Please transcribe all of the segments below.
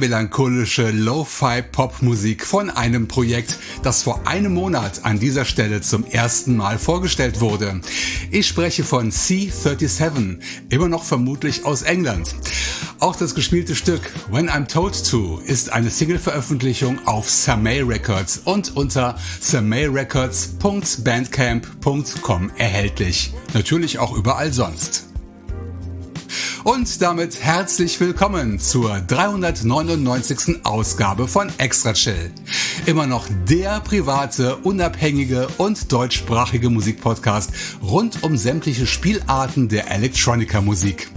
Melancholische Lo-Fi-Pop-Musik von einem Projekt, das vor einem Monat an dieser Stelle zum ersten Mal vorgestellt wurde. Ich spreche von C37, immer noch vermutlich aus England. Auch das gespielte Stück When I'm Told To ist eine Single-Veröffentlichung auf Samay Records und unter samayrecords.bandcamp.com erhältlich. Natürlich auch überall sonst. Und damit herzlich willkommen zur 399. Ausgabe von Extra Chill. Immer noch der private, unabhängige und deutschsprachige Musikpodcast rund um sämtliche Spielarten der Electronica Musik.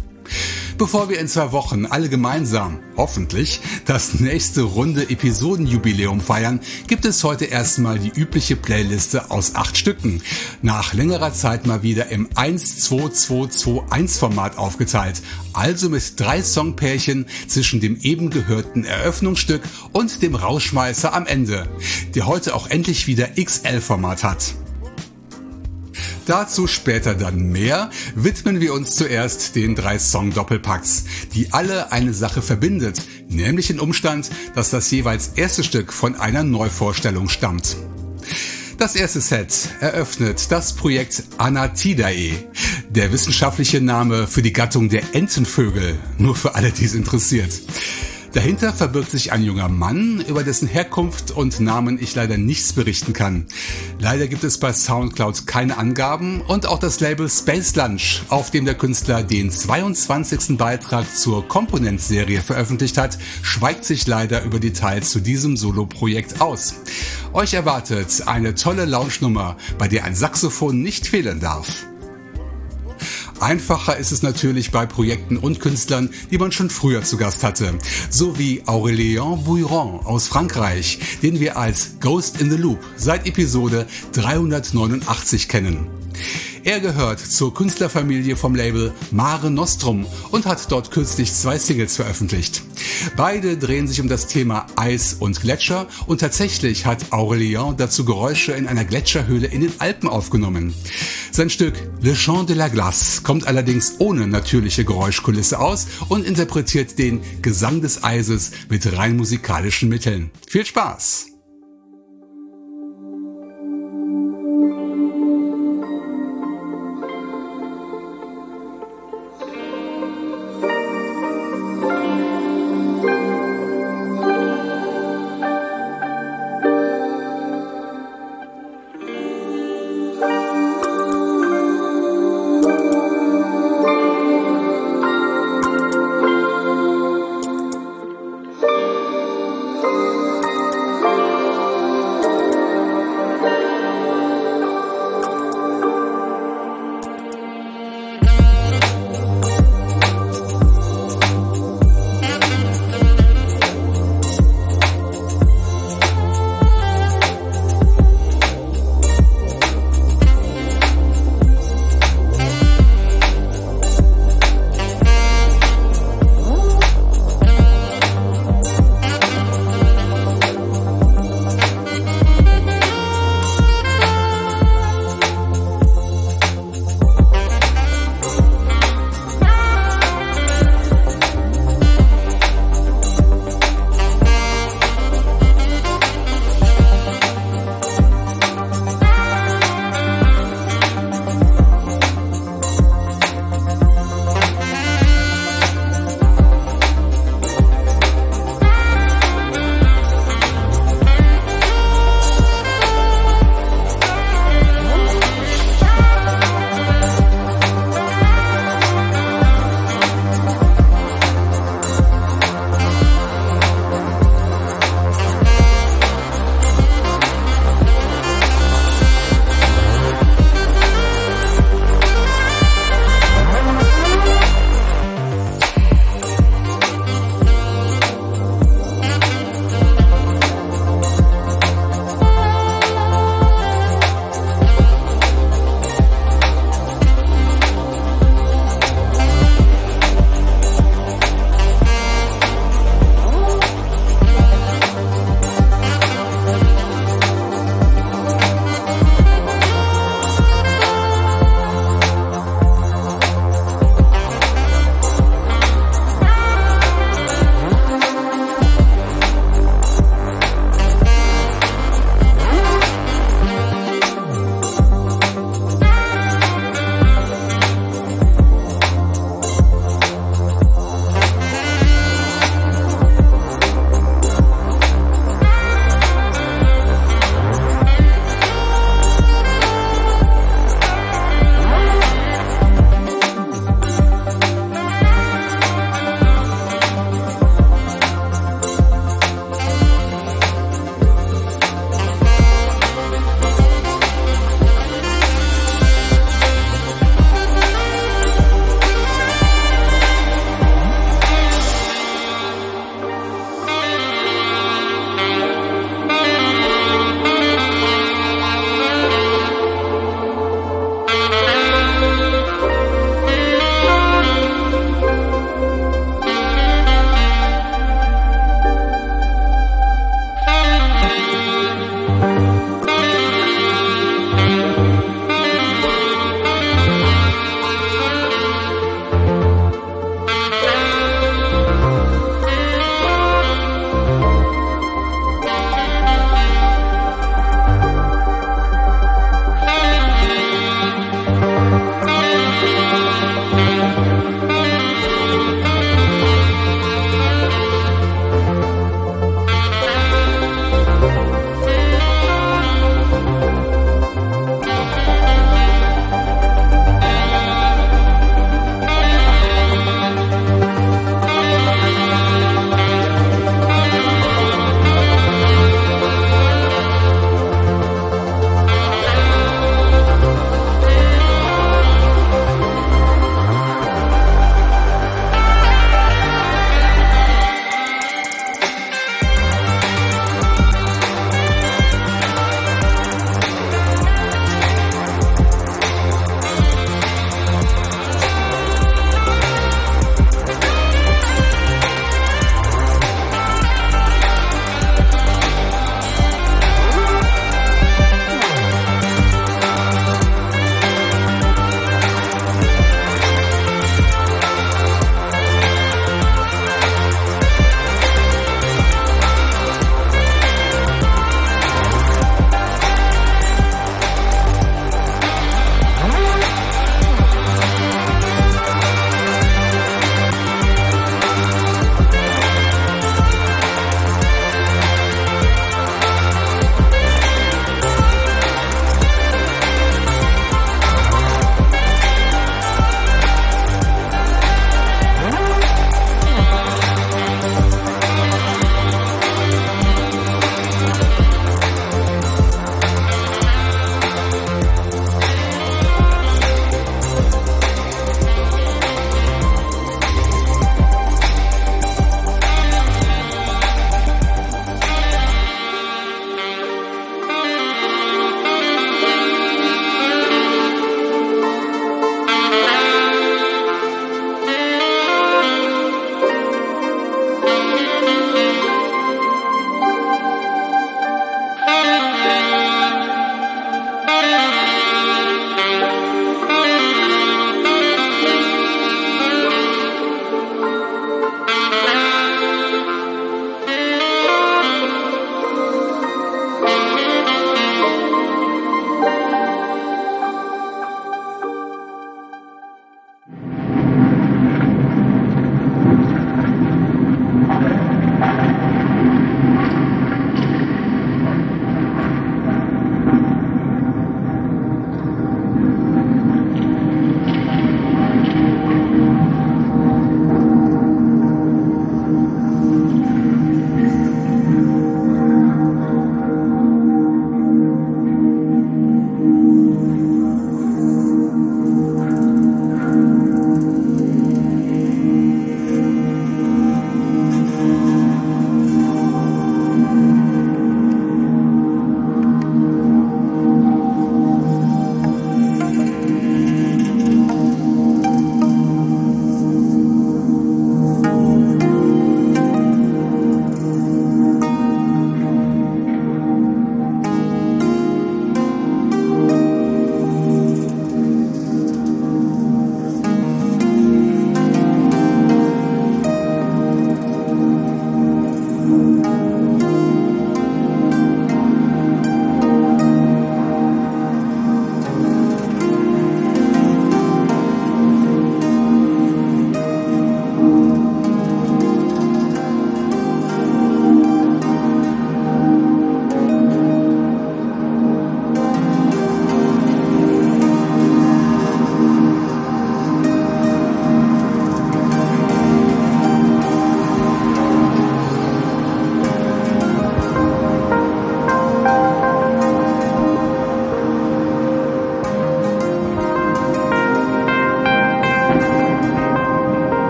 Bevor wir in zwei Wochen alle gemeinsam, hoffentlich, das nächste runde Episodenjubiläum feiern, gibt es heute erstmal die übliche Playliste aus acht Stücken. Nach längerer Zeit mal wieder im 1-2-2-2-1 Format aufgeteilt. Also mit drei Songpärchen zwischen dem eben gehörten Eröffnungsstück und dem Rauschmeißer am Ende, der heute auch endlich wieder XL Format hat. Dazu später dann mehr, widmen wir uns zuerst den drei Song-Doppelpacks, die alle eine Sache verbindet, nämlich den Umstand, dass das jeweils erste Stück von einer Neuvorstellung stammt. Das erste Set eröffnet das Projekt Anatidae, der wissenschaftliche Name für die Gattung der Entenvögel, nur für alle, die es interessiert. Dahinter verbirgt sich ein junger Mann, über dessen Herkunft und Namen ich leider nichts berichten kann. Leider gibt es bei Soundcloud keine Angaben und auch das Label Space Lunch, auf dem der Künstler den 22. Beitrag zur Component-Serie veröffentlicht hat, schweigt sich leider über Details zu diesem Solo-Projekt aus. Euch erwartet eine tolle Lounge-Nummer, bei der ein Saxophon nicht fehlen darf. Einfacher ist es natürlich bei Projekten und Künstlern, die man schon früher zu Gast hatte. So wie Aurélien Bouiron aus Frankreich, den wir als Ghost in the Loop seit Episode 389 kennen. Er gehört zur Künstlerfamilie vom Label Mare Nostrum und hat dort kürzlich zwei Singles veröffentlicht. Beide drehen sich um das Thema Eis und Gletscher und tatsächlich hat Aurélien dazu Geräusche in einer Gletscherhöhle in den Alpen aufgenommen. Sein Stück Le Chant de la Glace kommt allerdings ohne natürliche Geräuschkulisse aus und interpretiert den Gesang des Eises mit rein musikalischen Mitteln. Viel Spaß!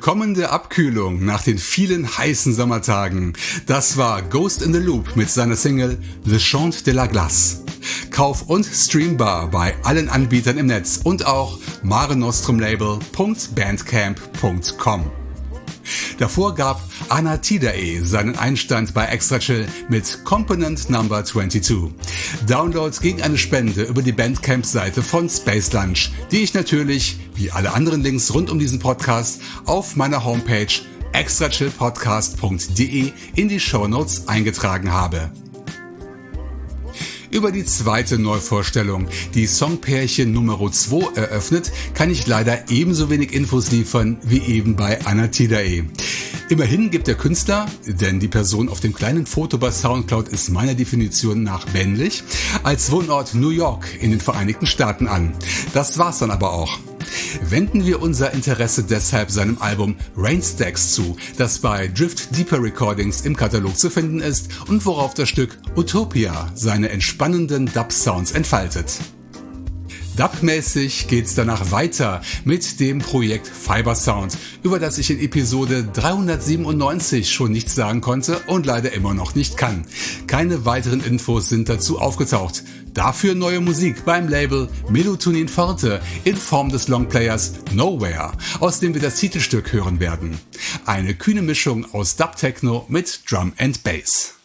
Willkommen der Abkühlung nach den vielen heißen Sommertagen. Das war Ghost in the Loop mit seiner Single Le Chant de la Glace. Kauf und streambar bei allen Anbietern im Netz und auch marenostrumlabel.bandcamp.com. Davor gab Anna Tidae seinen Einstand bei Extra Chill mit Component Number 22. Downloads gegen eine Spende über die Bandcamp-Seite von Space Lunch, die ich natürlich, wie alle anderen Links rund um diesen Podcast, auf meiner Homepage extrachillpodcast.de in die Show Notes eingetragen habe. Über die zweite Neuvorstellung, die Songpärchen Nummer 2 eröffnet, kann ich leider ebenso wenig Infos liefern wie eben bei Anatidae. Immerhin gibt der Künstler, denn die Person auf dem kleinen Foto bei Soundcloud ist meiner Definition nach männlich, als Wohnort New York in den Vereinigten Staaten an. Das war's dann aber auch wenden wir unser Interesse deshalb seinem Album Rainstacks zu, das bei Drift Deeper Recordings im Katalog zu finden ist und worauf das Stück Utopia seine entspannenden Dub-Sounds entfaltet. Dub-mäßig geht's danach weiter mit dem Projekt Fiber Sound, über das ich in Episode 397 schon nichts sagen konnte und leider immer noch nicht kann. Keine weiteren Infos sind dazu aufgetaucht. Dafür neue Musik beim Label Melatonin Forte in Form des Longplayers Nowhere, aus dem wir das Titelstück hören werden. Eine kühne Mischung aus Dub Techno mit Drum and Bass.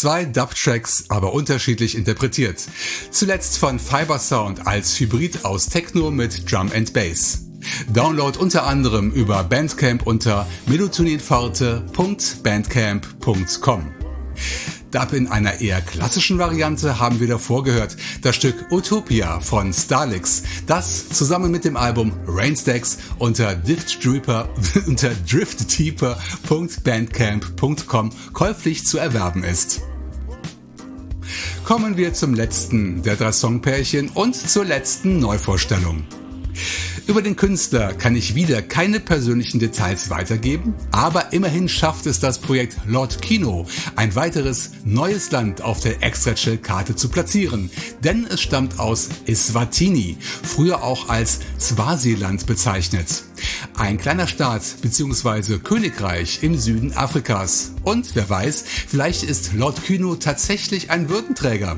Zwei Dub-Tracks, aber unterschiedlich interpretiert. Zuletzt von Fiber Sound als Hybrid aus Techno mit Drum and Bass. Download unter anderem über Bandcamp unter melatoninforte.bandcamp.com. Dub in einer eher klassischen Variante haben wir davor gehört, das Stück Utopia von Starlix, das zusammen mit dem Album Rainstacks unter driftdeeper, unter driftdeeper.bandcamp.com käuflich zu erwerben ist. Kommen wir zum letzten der drei Songpärchen und zur letzten Neuvorstellung. Über den Künstler kann ich wieder keine persönlichen Details weitergeben, aber immerhin schafft es das Projekt Lord Kino, ein weiteres neues Land auf der Extra-Chill-Karte zu platzieren, denn es stammt aus Eswatini, früher auch als Swasiland bezeichnet. Ein kleiner Staat bzw. Königreich im Süden Afrikas. Und wer weiß, vielleicht ist Lord Kino tatsächlich ein Würdenträger.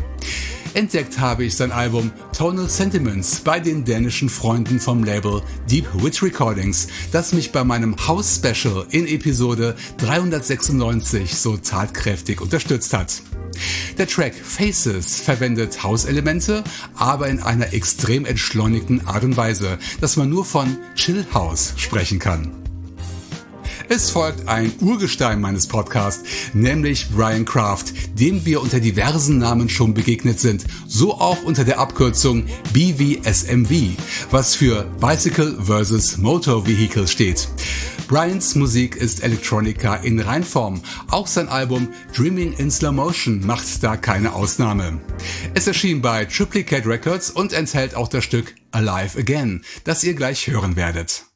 Entdeckt habe ich sein Album Tonal Sentiments bei den dänischen Freunden vom Label Deep Witch Recordings, das mich bei meinem House Special in Episode 396 so tatkräftig unterstützt hat. Der Track Faces verwendet House-Elemente, aber in einer extrem entschleunigten Art und Weise, dass man nur von Chill House sprechen kann. Es folgt ein Urgestein meines Podcasts, nämlich Brian Kraft, dem wir unter diversen Namen schon begegnet sind, so auch unter der Abkürzung BVSMV, was für Bicycle vs. Motor Vehicle steht. Brians Musik ist Electronica in Reinform. Auch sein Album Dreaming in Slow Motion macht da keine Ausnahme. Es erschien bei Triplicate Records und enthält auch das Stück Alive Again, das ihr gleich hören werdet.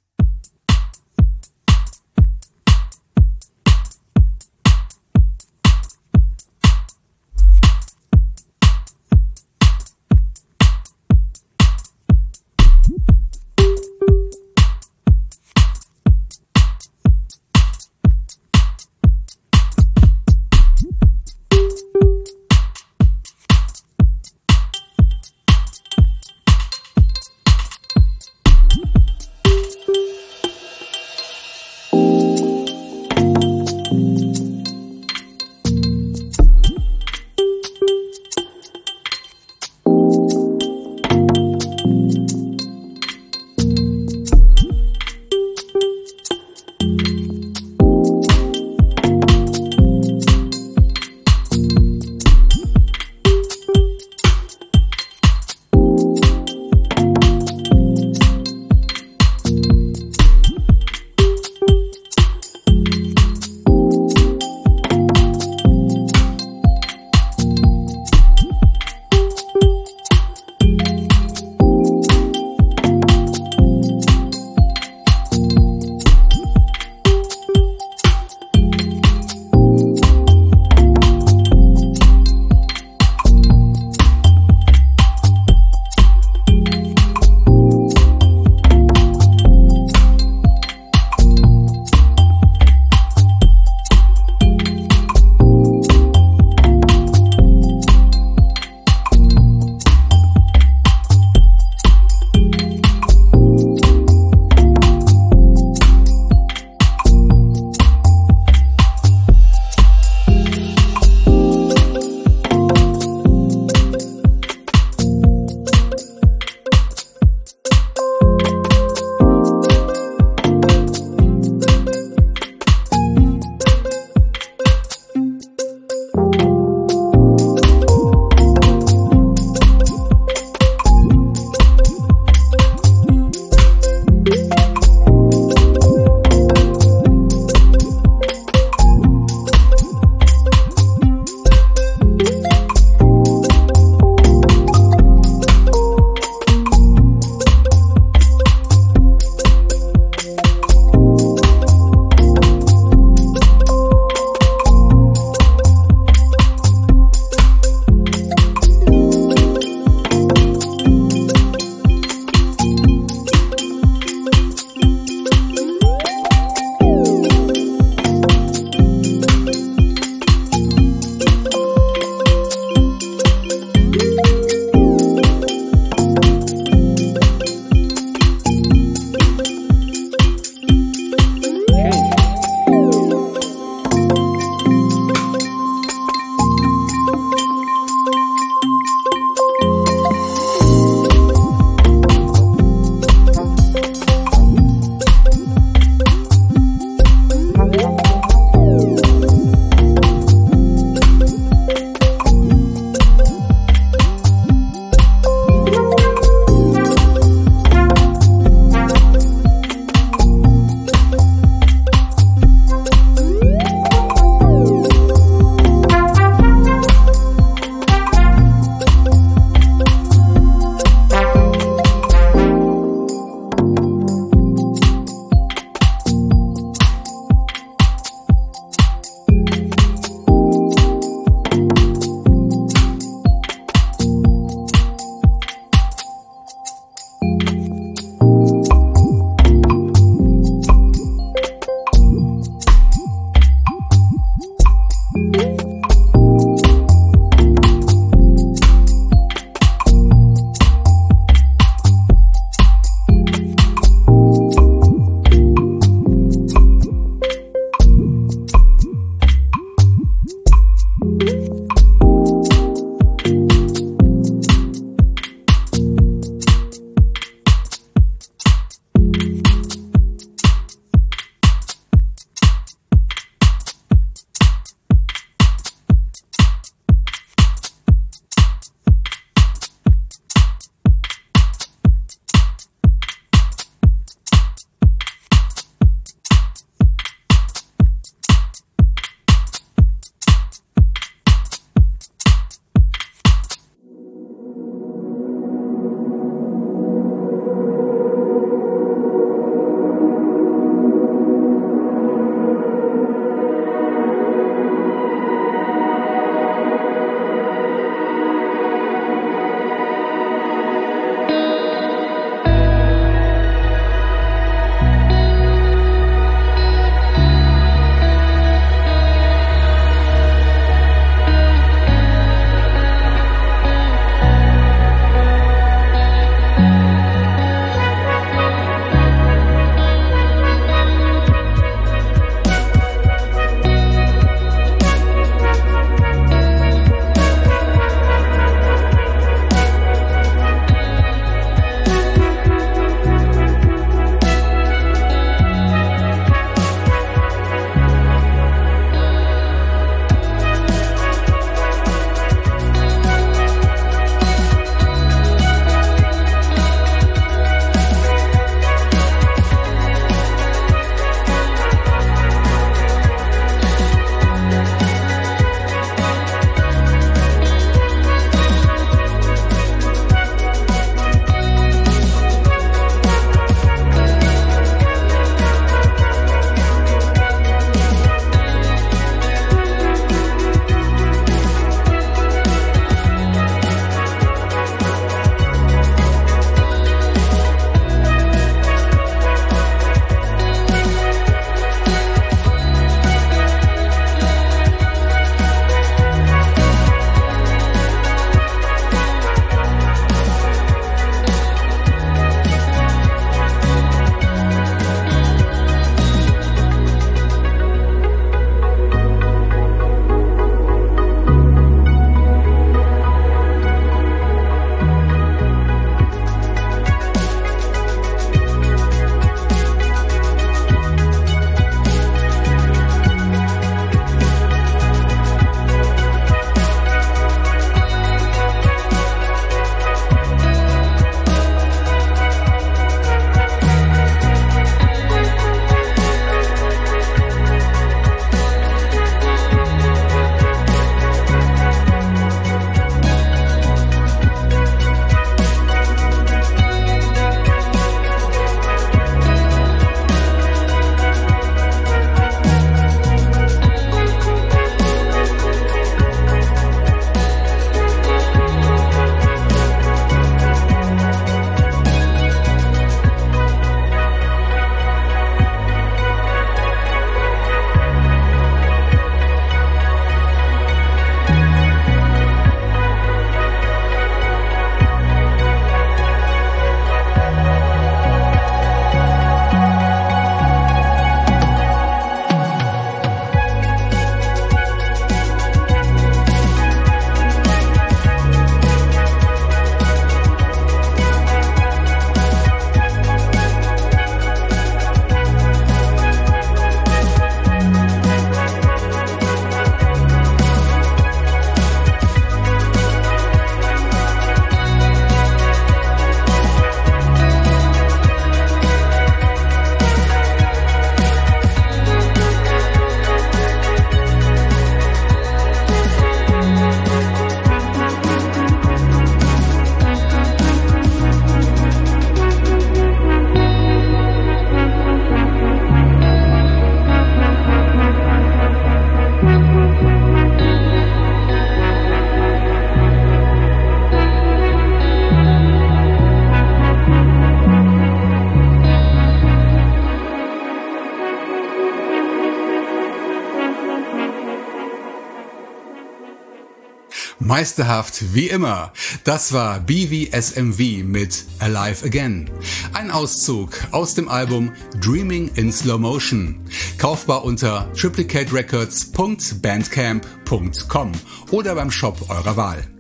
Meisterhaft wie immer. Das war BVSMV mit Alive Again. Ein Auszug aus dem Album Dreaming in Slow Motion. Kaufbar unter triplicaterecords.bandcamp.com oder beim Shop eurer Wahl.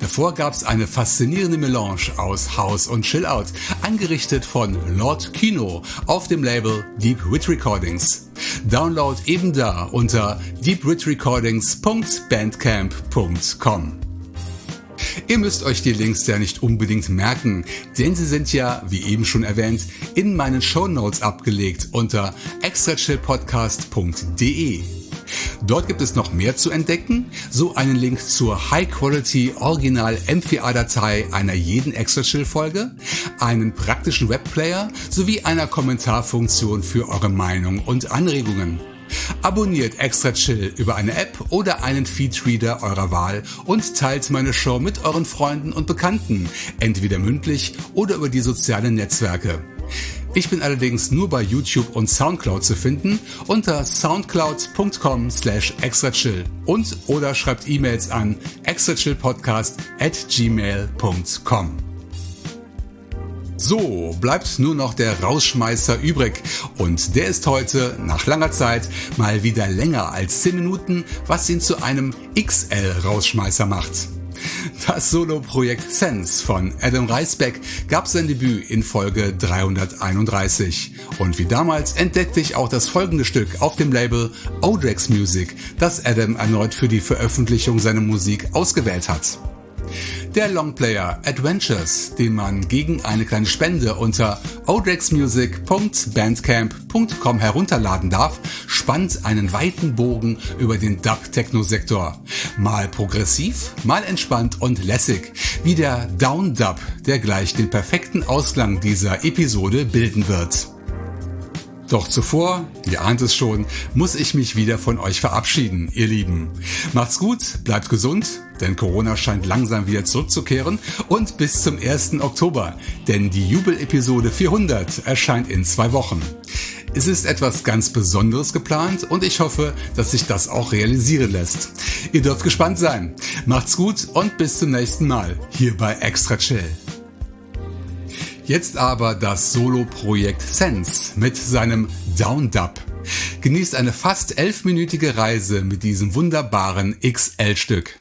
Davor gab's eine faszinierende Melange aus House und Chillout, angerichtet von Lord Kino auf dem Label Deep Wit Recordings. Download eben da unter deepwitrecordings.bandcamp.com. Ihr müsst euch die Links ja nicht unbedingt merken, denn sie sind ja, wie eben schon erwähnt, in meinen Show Notes abgelegt unter extrachillpodcast.de. Dort gibt es noch mehr zu entdecken, so einen Link zur High-Quality Original MPA-Datei einer jeden Extra Chill Folge, einen praktischen Webplayer sowie einer Kommentarfunktion für eure Meinung und Anregungen. Abonniert Extra Chill über eine App oder einen Feedreader eurer Wahl und teilt meine Show mit euren Freunden und Bekannten, entweder mündlich oder über die sozialen Netzwerke. Ich bin allerdings nur bei YouTube und Soundcloud zu finden unter soundcloud.com slash extrachill und oder schreibt E-Mails an extrachillpodcast at gmail.com. So, bleibt nur noch der Rausschmeißer übrig. Und der ist heute, nach langer Zeit, mal wieder länger als 10 Minuten, was ihn zu einem XL-Rausschmeißer macht. Das Solo-Projekt Sense von Adam Reisbeck gab sein Debüt in Folge 331. Und wie damals entdeckte ich auch das folgende Stück auf dem Label Odrex Music, das Adam erneut für die Veröffentlichung seiner Musik ausgewählt hat. Der Longplayer Adventures, den man gegen eine kleine Spende unter odrexmusic.bandcamp.com herunterladen darf, spannt einen weiten Bogen über den Dub-Techno-Sektor. Mal progressiv, mal entspannt und lässig, wie der Down-Dub, der gleich den perfekten Ausklang dieser Episode bilden wird. Doch zuvor, ihr ahnt es schon, muss ich mich wieder von euch verabschieden, ihr Lieben. Macht's gut, bleibt gesund, denn Corona scheint langsam wieder zurückzukehren und bis zum 1. Oktober, denn die Jubel-Episode 400 erscheint in zwei Wochen. Es ist etwas ganz Besonderes geplant und ich hoffe, dass sich das auch realisieren lässt. Ihr dürft gespannt sein. Macht's gut und bis zum nächsten Mal hier bei Extra Chill. Jetzt aber das Solo-Projekt Sense mit seinem Down Dub. Genießt eine fast elfminütige Reise mit diesem wunderbaren XL-Stück.